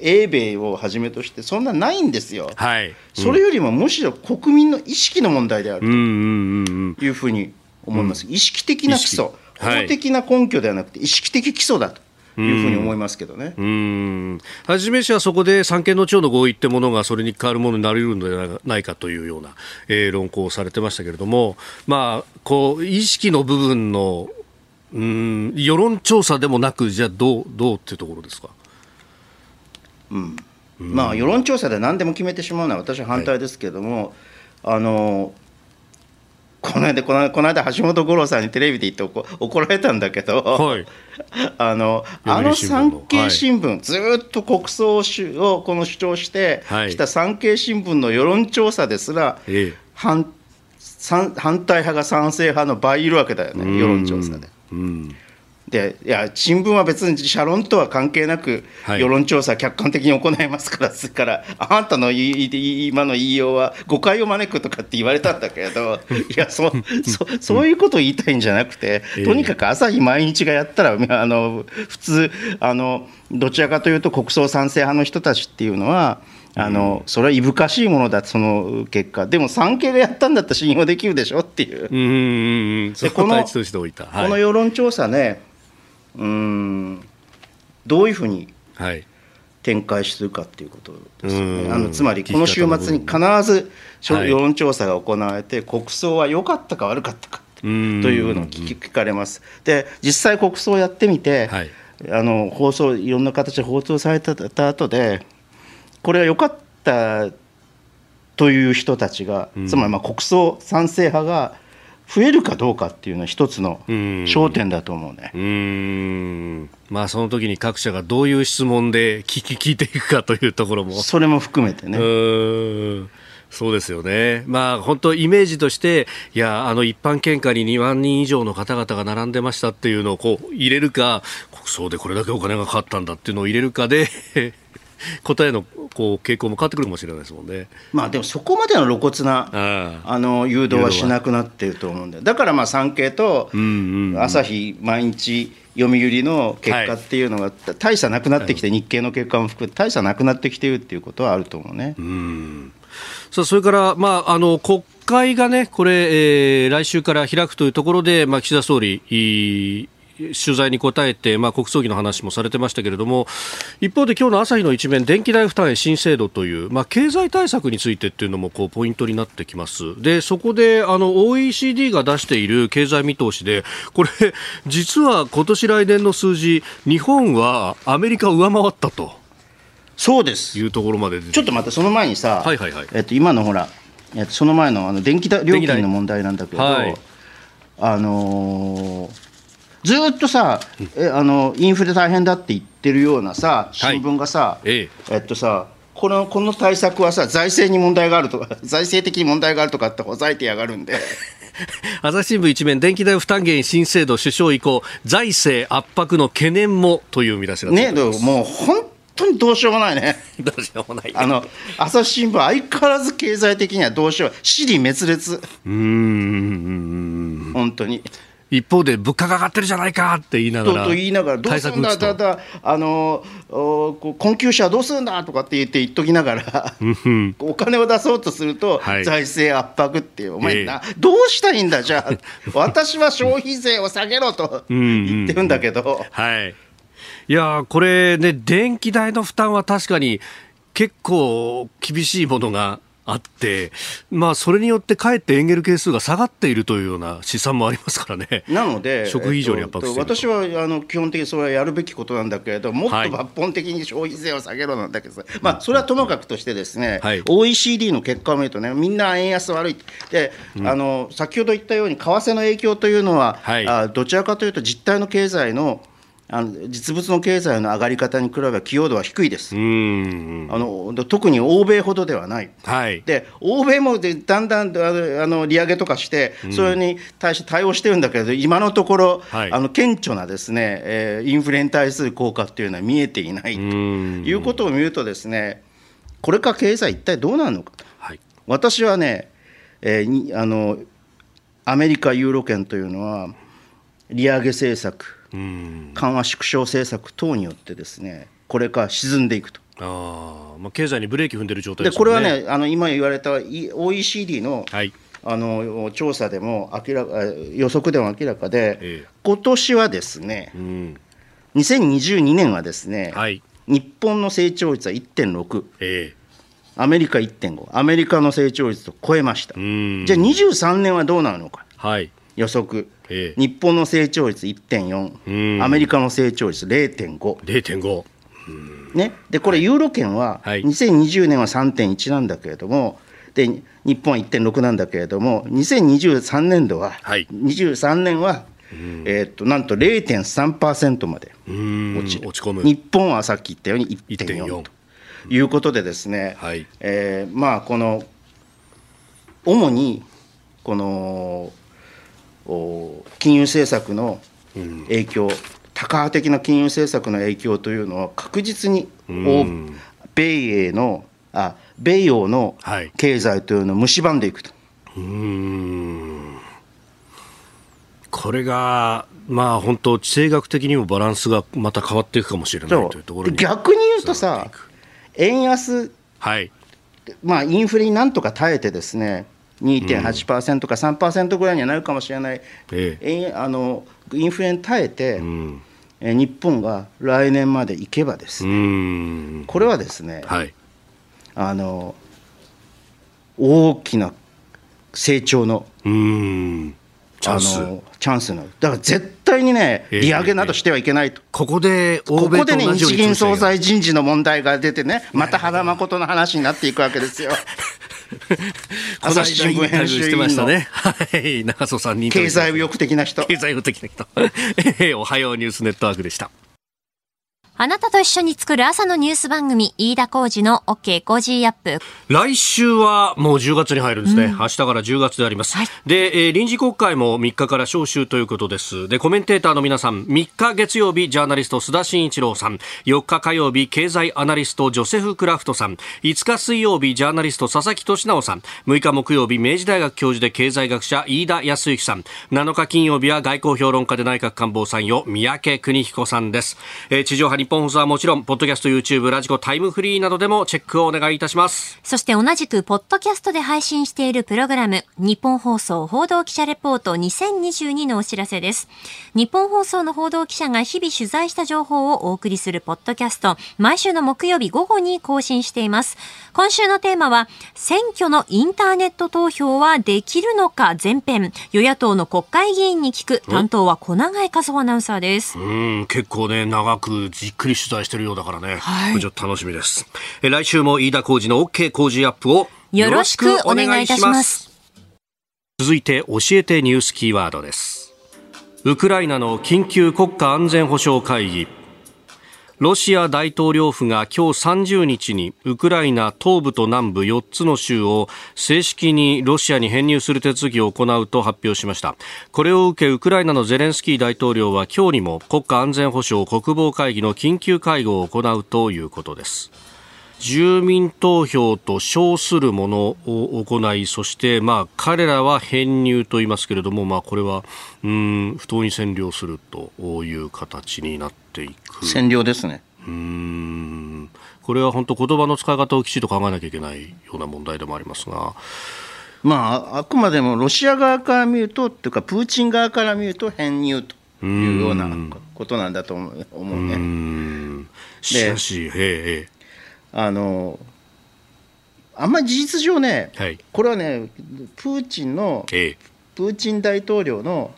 英米をはじめとして、そんなないんですよ。はい。それよりもむしろ国民の意識の問題であるというふうに思います、意識的な基礎、法的な根拠ではなくて、意識的基礎だと。いうふうに思いますけどね。うん。はじめしはそこで三権の長の合意ってものがそれに変わるものになり得るのではないかというような、えー、論考をされてましたけれども、まあ、こう、意識の部分の、うん、世論調査でもなく、じゃあどう、どうっていうところですか？うん。まあ、世論調査で何でも決めてしまうのは私は反対ですけれども、はい、あのこの間このこの間橋本五郎さんにテレビで言って怒られたんだけど、はい、あのあの産経新聞、はい、ずっと国葬をこの主張してきた産経新聞の世論調査ですら、反反対派が賛成派の倍いるわけだよね、世論調査で。うんでいや新聞は別に社論とは関係なく、世論調査、客観的に行いますから、ですからあんたの今の言いようは誤解を招くとかって言われたんだけれど、いやそそ、そういうことを言いたいんじゃなくて、とにかく朝日毎日がやったら、あの普通あの、どちらかというと国葬賛成派の人たちっていうのは、あのそれはいぶかしいものだ、その結果、でも産経がやったんだったら信用できるでしょっていう、うんうんうん、このこの世論調査ね、うん。どういうふうに、はい。展開するかっていうことですよね。あのつまりこの週末に必ず世論調査が行われて、はい、国葬は良かったか悪かったかというのを聞かれます。で実際国葬をやってみて、はい、あの放送いろんな形で放送された後でこれは良かったという人たちが、つまりまあ国葬賛成派が増えるかどうかっていうのは一つの焦点だと思うね。うんまあその時に各社がどういう質問で聞き聞いていくかというところも。それも含めてね。うんそうですよね、まあ、本当、イメージとして、いや、あの一般献花に2万人以上の方々が並んでましたっていうのをこう入れるか、国葬でこれだけお金がかかったんだっていうのを入れるかで 答えのこう傾向も変わってくるかもしれないですもんね。まあでもそこまでの露骨なあの誘導はしなくなっていると思うんで、だからまあ産経と朝日毎日読売の結果っていうのが大差なくなってきて、日経の結果も含めて大差なくなってきているっていうことはあると思うね。うん。さあそれから、まあ、あの国会がね、これ、えー、来週から開くというところで、まあ、岸田総理、取材に答えて、まあ、国葬儀の話もされてましたけれども一方で今日の朝日の一面電気代負担新制度という、まあ、経済対策についてっていうのもこうポイントになってきます。でそこであの OECD が出している経済見通しでこれ実は今年来年の数字日本はアメリカを上回ったと。そうです。いうところまでちょっと待ってその前にさ、はいはいはい。えっと、今のほら、えっと、その前のあの電気料金の問題なんだけど、はい、あのーずっとさ、えあのインフレ大変だって言ってるようなさ新聞がさ、はい、ええっとさこのこの対策はさ財政に問題があるとか 財政的に問題があるとかってほざいてやがるんで 朝日新聞一面電気代負担減新制度首相以降財政圧迫の懸念もという見出しがねもう本当にどうしようもないね。どうしようもない、ね、あの朝日新聞相変わらず経済的にはどうしよう、死に滅裂。うん。本当に。一方で物価が上がってるじゃないかって言いながら、と言いながら、どうするんだ、だだあの困窮者はどうするんだとかって言って言っときながら、お金を出そうとすると、はい、財政圧迫っていう、お前な、えー、どうしたいんだ、じゃあ、私は消費税を下げろと言ってるんだけど。はい。いやこれね、電気代の負担は確かに結構厳しいものがあって、まあ、それによってかえってエンゲル係数が下がっているというような試算もありますからね。なので、食費以上に圧迫してる、私はあの基本的にそれはやるべきことなんだけれども、もっと抜本的に消費税を下げろなんだけど、はい、まあ、それはともかくとしてですね、はい、OECD の結果を見るとね、みんな円安悪いで、うん、あの先ほど言ったように、為替の影響というのは、はい、あどちらかというと実体の経済のあの実物の経済の上がり方に比べば寄与度は低いです。あの特に欧米ほどではない。はい、で欧米もでだんだんあの利上げとかして、それに対して対応してるんだけど、今のところ、はい、あの顕著なですね、えー、インフレに対する効果っていうのは見えていないと。いうことを見るとですね、これから経済一体どうなるのか。と。はい、私はね、えー、あのアメリカユーロ圏というのは利上げ政策緩和縮小政策等によってですねこれから沈んでいくと。あまあ、経済にブレーキ踏んでる状態で、ね、これはねあの今言われた OECD の,、はい、あの調査でも明らか予測でも明らかで、ええ、今年はですね、うん、2022年はですね、はい、日本の成長率は1.6、ええ、アメリカ1.5アメリカの成長率と超えました。じゃあ23年はどうなるのか、はい、予測。ええ、日本の成長率1.4、アメリカの成長率0.5。0.5ね、でこれ、ユーロ圏は2020年は3.1なんだけれども、で日本は1.6なんだけれども、2023年度は、はい、23年は、えー、っとなんと0.3%まで落ち落ち込む。日本はさっき言ったように1.4と。いうことで、ですね、はい。えー、まあ、この主にこの金融政策の影響、うん、多角的な金融政策の影響というのは確実に、うん、米英のあ米欧の経済というのを蝕んでいくと。うん。これが、まあ、本当、地政学的にもバランスがまた変わっていくかもしれないというところ逆に言うとさ、円安、はい。まあ、インフレになんとか耐えてですね、2.8%か3%ぐらいにはなるかもしれない、ええ、あのインフレに耐えて、うん。え日本が来年まで行けばですね。これはですね、はい、あの大きな成長のチャンス。チャンスの。だから絶対にね、利上げなどしてはいけないと、ここでここでね、日銀総裁人事の問題が出てね、また原真人の話になっていくわけですよ。朝日新聞編集委員の、ね、はい、中曽さんに経済右翼的な人。経済右翼的な人。おはようニュースネットワークでした。あなたと一緒に作る朝のニュース番組、飯田浩司の OK Cozy up。来週はもう10月に入るんですね。うん、明日から10月であります。はい、で、えー、臨時国会も3日から召集ということです。で、コメンテーターの皆さん、3日月曜日、ジャーナリスト須田慎一郎さん、4日火曜日、経済アナリストジョセフ・クラフトさん、5日水曜日、ジャーナリスト佐々木俊直さん、6日木曜日、明治大学教授で経済学者飯田康之さん、7日金曜日は外交評論家で内閣官房参与、三宅邦彦さんです。えー、地上波日本放送はもちろん、ポッドキャスト、YouTube、ラジコ、タイムフリーなどでもチェックをお願いいたします。そして同じく、ポッドキャストで配信しているプログラム、日本放送報道記者レポート2022のお知らせです。日本放送の報道記者が日々取材した情報をお送りするポッドキャスト、毎週の木曜日午後に更新しています。今週のテーマは、選挙のインターネット投票はできるのか前編、与野党の国会議員に聞く、担当は小永井和夫アナウンサーです。うん、結構ね、長くじっくり取材してるようだからね。はい。ちょっと楽しみです。え来週も飯田浩二の OK 工事アップをよろしくお願いいたします。続いて教えてニュースキーワードです。ウクライナの緊急国家安全保障会議。ロシア大統領府が今日30日にウクライナ東部と南部4つの州を正式にロシアに編入する手続きを行うと発表しました。これを受けウクライナのゼレンスキー大統領は今日にも国家安全保障国防会議の緊急会合を行うということです。住民投票と称するものを行いそして、まあ、彼らは編入と言いますけれども、まあ、これはうん不当に占領するという形になっていく。占領ですね。うん。これは本当言葉の使い方をきちんと考えなきゃいけないような問題でもありますが。まあ、あくまでもロシア側から見るとというかプーチン側から見ると編入というようなことなんだと思う思うね。しかし、へえ。あのあんまり事実上ね、はい、これはねプーチンの、ええ、プーチン大統領の、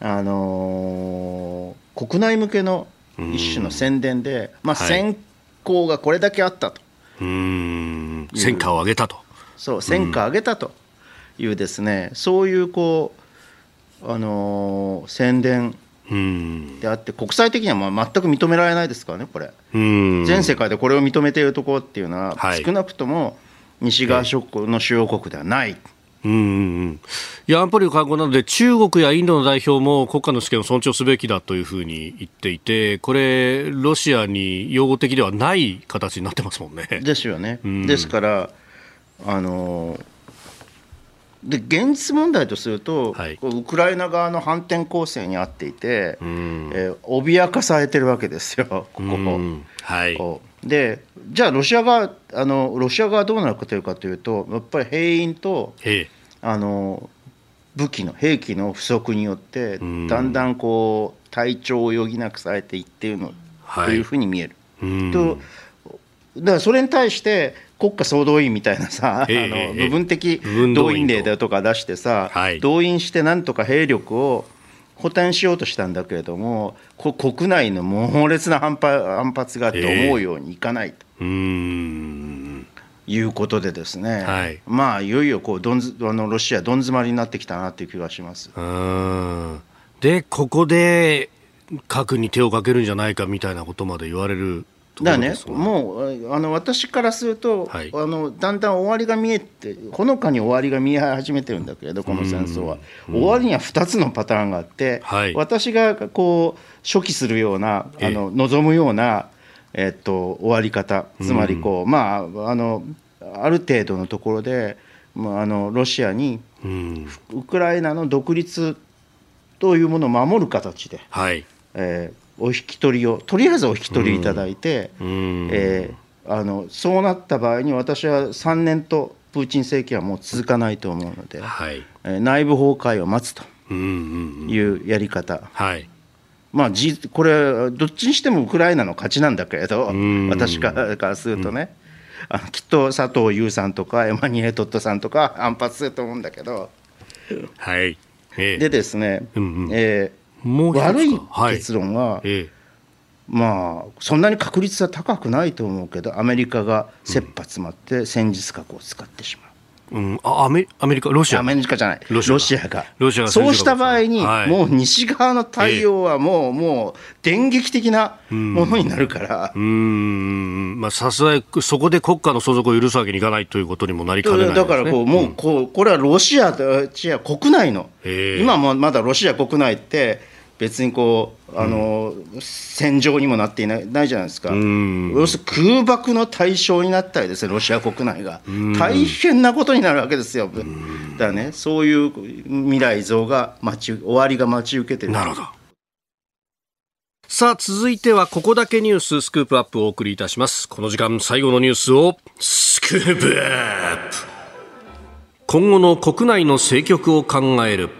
あのー、国内向けの一種の宣伝で、まあ、先行がこれだけあったと、はい、戦果を上げたと。そう戦果を上げたと。いうですね、そういうこう、あのー、宣伝であって国際的にはまあ全く認められないですからねこれ。全世界でこれを認めているところっていうのは、少なくとも西側諸国の主要国ではない。うんうん。いや安保理の会合なので中国やインドの代表も国家の主権を尊重すべきだというふうに言っていてこれ、ロシアに擁護的ではない形になってますもんね。ですよね。ですからあので現実問題とすると、はい、ウクライナ側の反転攻勢にあっていて、うん、えー、脅かされてるわけですよ、ここ。も。はい、でじゃあロシア側あの、ロシア側どうなるかというかというと、やっぱり兵員とあの武器の兵器の不足によって、だんだんこう体調を余儀なくされていっているの、はい、というふうに見える。とだからそれに対して国家総動員みたいなさ、えー、あの部分的動員令だとか出してさ、はい、動員してなんとか兵力を補填しようとしたんだけれども国内の猛烈な反発反発があって思うようにいかないと。えー、いうことでですね、はい、まあいよいよこうどんずあのロシアどん詰まりになってきたなという気がします。でここで核に手をかけるんじゃないかみたいなことまで言われるだね、もうあの私からすると、はい、あのだんだん終わりが見えてほのかに終わりが見え始めてるんだけれどこの戦争は。終わりには2つのパターンがあって、はい、私がこう初期するようなあの望むような、えっと、終わり方。つまりこう、まああのある程度のところで、まあ、あのロシアにウクライナの独立というものを守る形で、はい。えー、お引き取りをとりあえずお引き取りいただいて、うん、えー、あのそうなった場合に私は3年とプーチン政権はもう続かないと思うので、はい。えー、内部崩壊を待つというやり方、はい、まあ、じこれ、どっちにしてもウクライナの勝ちなんだけれど、私からするとね、あのきっと佐藤優さんとか、エマニエトットさんとか、反発すると思うんだけど、はい。ええ、でですね、うんうん、えー、悪い結論は、はい。ええ、まあ、そんなに確率は高くないと思うけど、アメリカが切羽詰まって戦術核を使ってしまう。うん、あアメアメリカ、ロシアアメリカじゃない、ロシアが、ロシアが。そうした場合に、はい、もう西側の対応はもう、えー、もう電撃的なものになるから、うん。まあ、さすがにそこで国家の相続を許すわけにいかないということにもなりかねない、ね、だからこう、もうこう、これはロシア、国内の、えー、今もまだロシア国内って、別にこうあの、うん、戦場にもなっていないないじゃないですか、要するに空爆の対象になったりですね、ロシア国内が、大変なことになるわけですよ、だからね、そういう未来像が待ち、終わりが待ち受けてる。なるほど。さあ、続いては、ここだけニューススクープアップをお送りいたします。この時間、最後のニュースを、スクープアップ。今後の国内の政局を考える。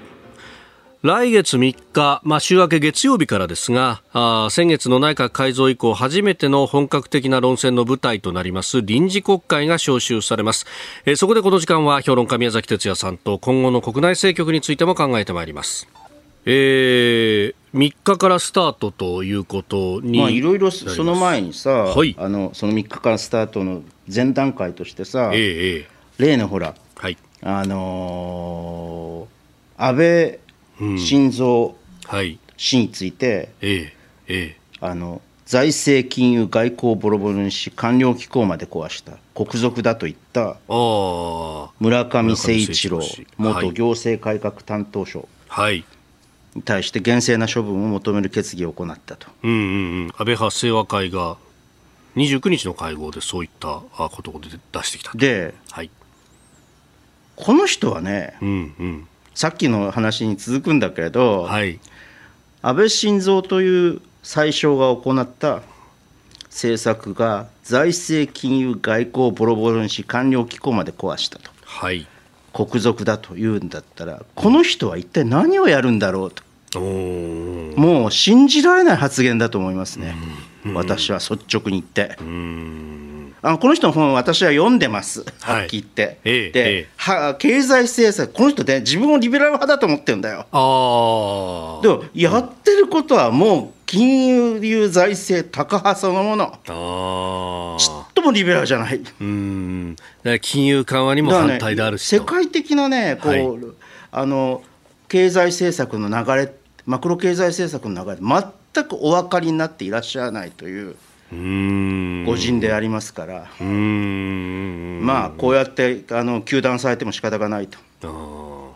来月3日、まあ、週明け月曜日からですがあ先月の内閣改造以降初めての本格的な論戦の舞台となります臨時国会が召集されます、えー、そこでこの時間は評論家宮崎哲也さんと今後の国内政局についても考えてまいります。えー、3日からスタートということにまあいろいろその前にさ、はい、あのその3日からスタートの前段階としてさ、えー、例のほら、はい、あのー、安倍心臓死について、ええあの財政金融外交ボロボロにし官僚機構まで壊した国賊だと言った村上誠一郎元行政改革担当省に対して厳正な処分を求める決議を行ったと、うんうんうん、安倍派清和会が29日の会合でそういったことを出してきた。で、はい、この人はね、うんうん、さっきの話に続くんだけれど、はい、安倍晋三という宰相が行った政策が財政金融外交ボロボロにし官僚機構まで壊したと、はい、国賊だというんだったらこの人は一体何をやるんだろうともう信じられない発言だと思いますね、私は率直に言って。あのこの人の本、私は読んでます、はっきり言って。はい、で、は経済政策、この人ね、自分をリベラル派だと思ってるんだよ。あでも、やってることはもう、金融財政高派そのもの。あちっともリベラルじゃない。うん。金融緩和にも反対であるし、ね、世界的なね、こう、はい、あの経済政策の流れ、マクロ経済政策の流れ、全くお分かりになっていらっしゃらないという。ご人でありますから、まあ、こうやってあの糾弾されても仕方がないと。あ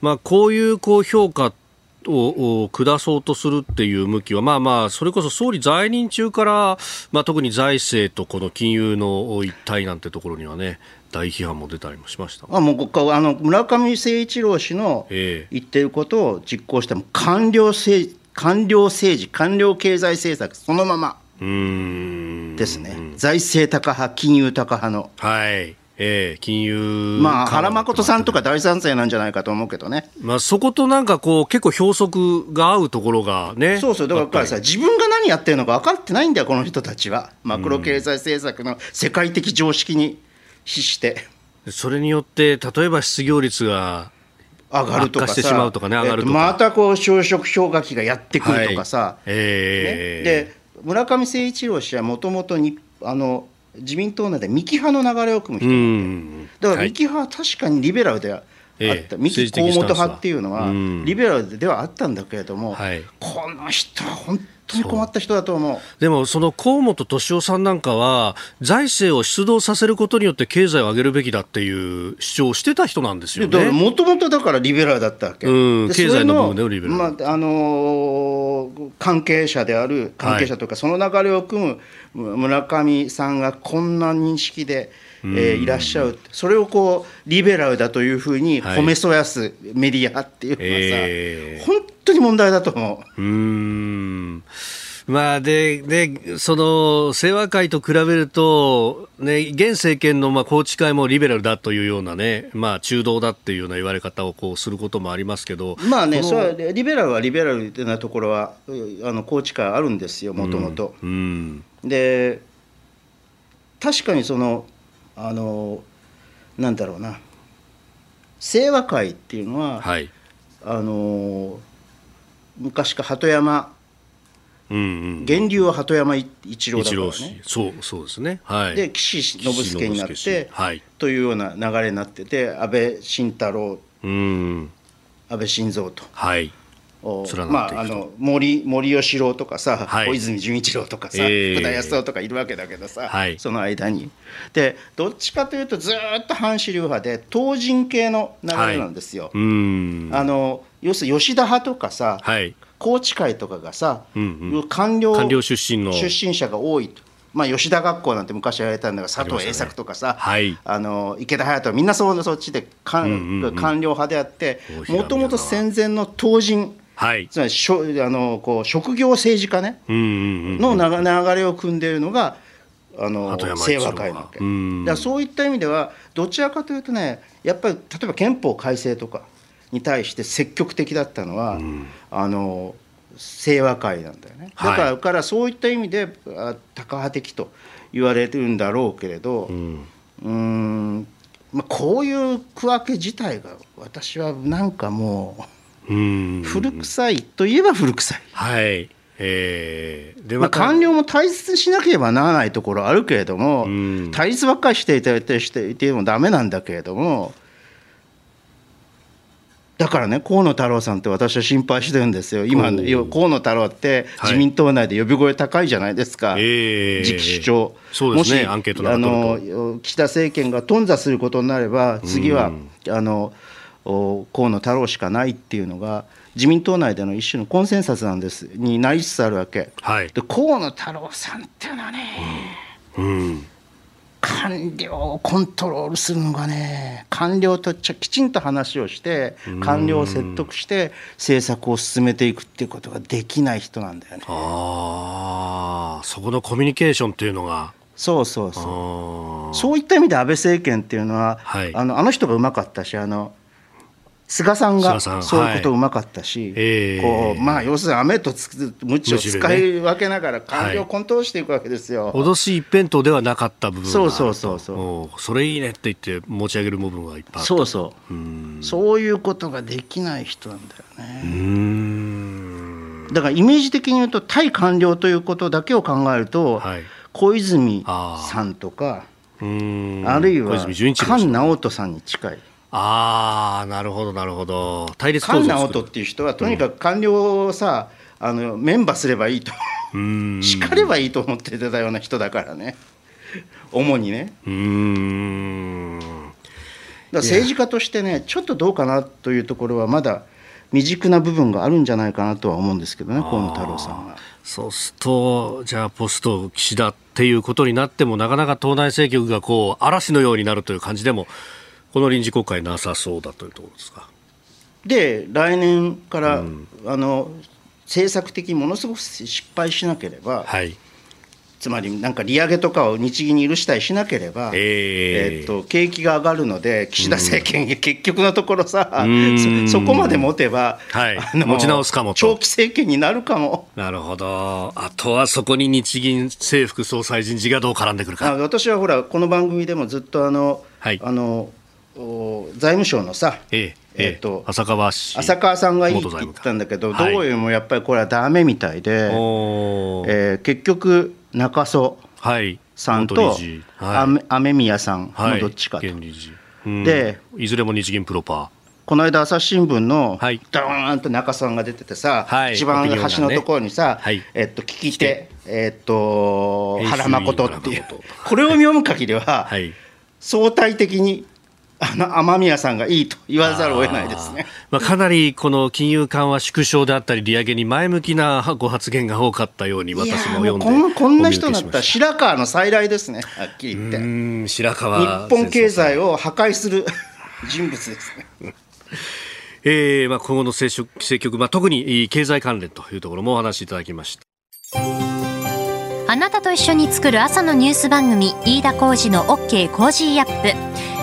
まあ、こういうこう評価を下そうとするっていう向きは、まあまあ、それこそ総理在任中から、まあ、特に財政とこの金融の一体なんてところにはね、大批判も出たりもしました。あもうあの村上誠一郎氏の言っていることを実行しても、官僚政官僚政治、官僚経済政策、そのまま。ですね、財政高派、金融高派の。はい。えー、金融まあ、原誠さんとか大賛成なんじゃないかと思うけどね、まあ、そことなんかこう、結構標則が合うところがね、そうそう、だからさ、自分が何やってるのか分かってないんだよ、この人たちは、マクロ経済政策の世界的常識に比して。それによって、例えば失業率が上がるとかしてしまうとかね、上がるとか、またこう、就職氷河期がやってくるとかさ、はい、えー。ね、で村上誠一郎氏はもともと自民党内で三木派の流れを組む人なんで、だから三木派は確かにリベラルではあった、三木河本派っていうのは、リベラルではあったんだけれども、この人は本当に困った人だと思うでも、その河本敏夫さんなんかは、財政を出動させることによって経済を上げるべきだっていう主張をしてた人なんですよね。もともとだからリベラルだったわけ。うん、経済の部分でリベラル。まああのー、関係者である、関係者というか、その流れを組む村上さんがこんな認識で。えー、いらっしゃる、それをこうリベラルだというふうに褒めそやすメディアっていうのはさ、はいえー、本当に問題だと思う。うんまあで、で、その、清和会と比べると、ね、現政権のまあ宏池会もリベラルだというようなね、まあ中道だっていうような言われ方をこうすることもありますけど。まあね、それはリベラルはリベラルなところは、あの宏池会あるんですよ、もともと。で、確かにその、あの、なんだろうな、清和会っていうのは、はい、あの、昔か鳩山。うんうん、源流は鳩山一郎だからね。そうそうですね、はい、で岸信介になって、はい、というような流れになってて安倍晋太郎、うん、安倍晋三と。はいまあ、あの森森喜朗とかさ、はい、小泉純一郎とかさ、えー、福田康夫とかいるわけだけどさ、はい、その間に。でどっちかというとずっと反主流派で東人系の流れなんですよ、はい、あの要するに吉田派とかさ、はい、宏池会とかがさ、うんうん、官僚官僚出身の。出身者が多いと。まあ、吉田学校なんて昔言われたんだが佐藤栄作とかさ、ねはい、あの池田隼人みんなそそっちで官,、官僚派であってもともと戦前の党人はい、つまりしょあのこう職業政治家ね、の流れを組んでいるのがあの清和会なわけ。だからそういった意味ではどちらかというとねやっぱり例えば憲法改正とかに対して積極的だったのは、うん、あの清和会なんだよね。だから,、からそういった意味でタカ派的と言われるんだろうけれどうんまあ、こういう区分け自体が私はなんかもう古臭いといえば古臭い。はい。えー、でまあ、官僚も対立しなければならないところあるけれども、対立ばっかりしていたりしていてもダメなんだけれどもだからね河野太郎さんって私は心配してるんですよ、今、河野太郎って自民党内で呼び声高いじゃないですか、はい、次期首長、そうですね、アンケートあの岸田政権が頓挫することになれば、次は、あの河野太郎しかないっていうのが、自民党内での一種のコンセンサスなんです、になりつつあるわけ、はい、で河野太郎さんっていうのはね、うん、うん。官僚をコントロールするのがね官僚ときちんと話をして官僚を説得して政策を進めていくっていうことができない人なんだよね。ああそこのコミュニケーションっていうのが。そうそうそう。そういった意味で安倍政権っていうのは、はい、あのあの人がうまかったしあの菅さんがそういうことうまかったし、はい。こうまあ、要するに雨とむちを使い分けながら官僚をコントロールしていくわけですよ、脅し一辺倒ではなかった部分そうそうそうそう。それいいねって言って持ち上げる部分がいっぱいあそうそう。うそういうことができない人なんだよね。だからイメージ的に言うと対官僚ということだけを考えると、はい、小泉さんとかあるいは菅直人さんに近い。ああなるほどなるほど。対立菅直人っていう人はとにかく官僚をさ、うん、あのメンバーすればいいと。叱ればいいと思ってたような人だからね。主にね。うん。だ政治家としてねちょっとどうかなというところはまだ未熟な部分があるんじゃないかなとは思うんですけどね河野太郎さんは。そうすると、じゃあ、ポスト岸田っていうことになっても、なかなか党内政局がこう嵐のようになるという感じでもこの臨時国会なさそうだというところですか？で来年から、うん、あの政策的にものすごく失敗しなければ、はい、つまりなんか利上げとかを日銀に許したりしなければ、えー、えー、っと景気が上がるので、岸田政権、うん、結局のところさ、そこまで持てば、はい、あの持ち直すかも長期政権になるかも。なるほど、あとはそこに日銀政府総裁人事がどう絡んでくるか。私はほら、この番組でもずっとあの、はい、あの財務省のさ、えええっと、浅川氏浅川さんがいいって言ったんだけど、どういうもやっぱりこれはだめみたいで、えー、結局、中曽さんと、雨宮さんのどっちかと。でいずれも日銀プロパー。この間、朝日新聞のドーンと中さんが出ててさ、はい、一番端のところにさ、はい、えっと、聞き手、えっと、原誠っていう、これを読む限りは、相対的にあの雨宮さんがいいと言わざるを得ないですね、まあ、かなりこの金融緩和縮小であったり、利上げに前向きなご発言が多かったように、私も読んでこんこんな人だったら白川の再来ですね、はっきり言って。白川日本経済を破壊する人物ですね。えーまあ、今後の政局、まあ、特に経済関連というところもお話しいただきました。あなたと一緒に作る朝のニュース番組飯田浩司の OK コージーアップ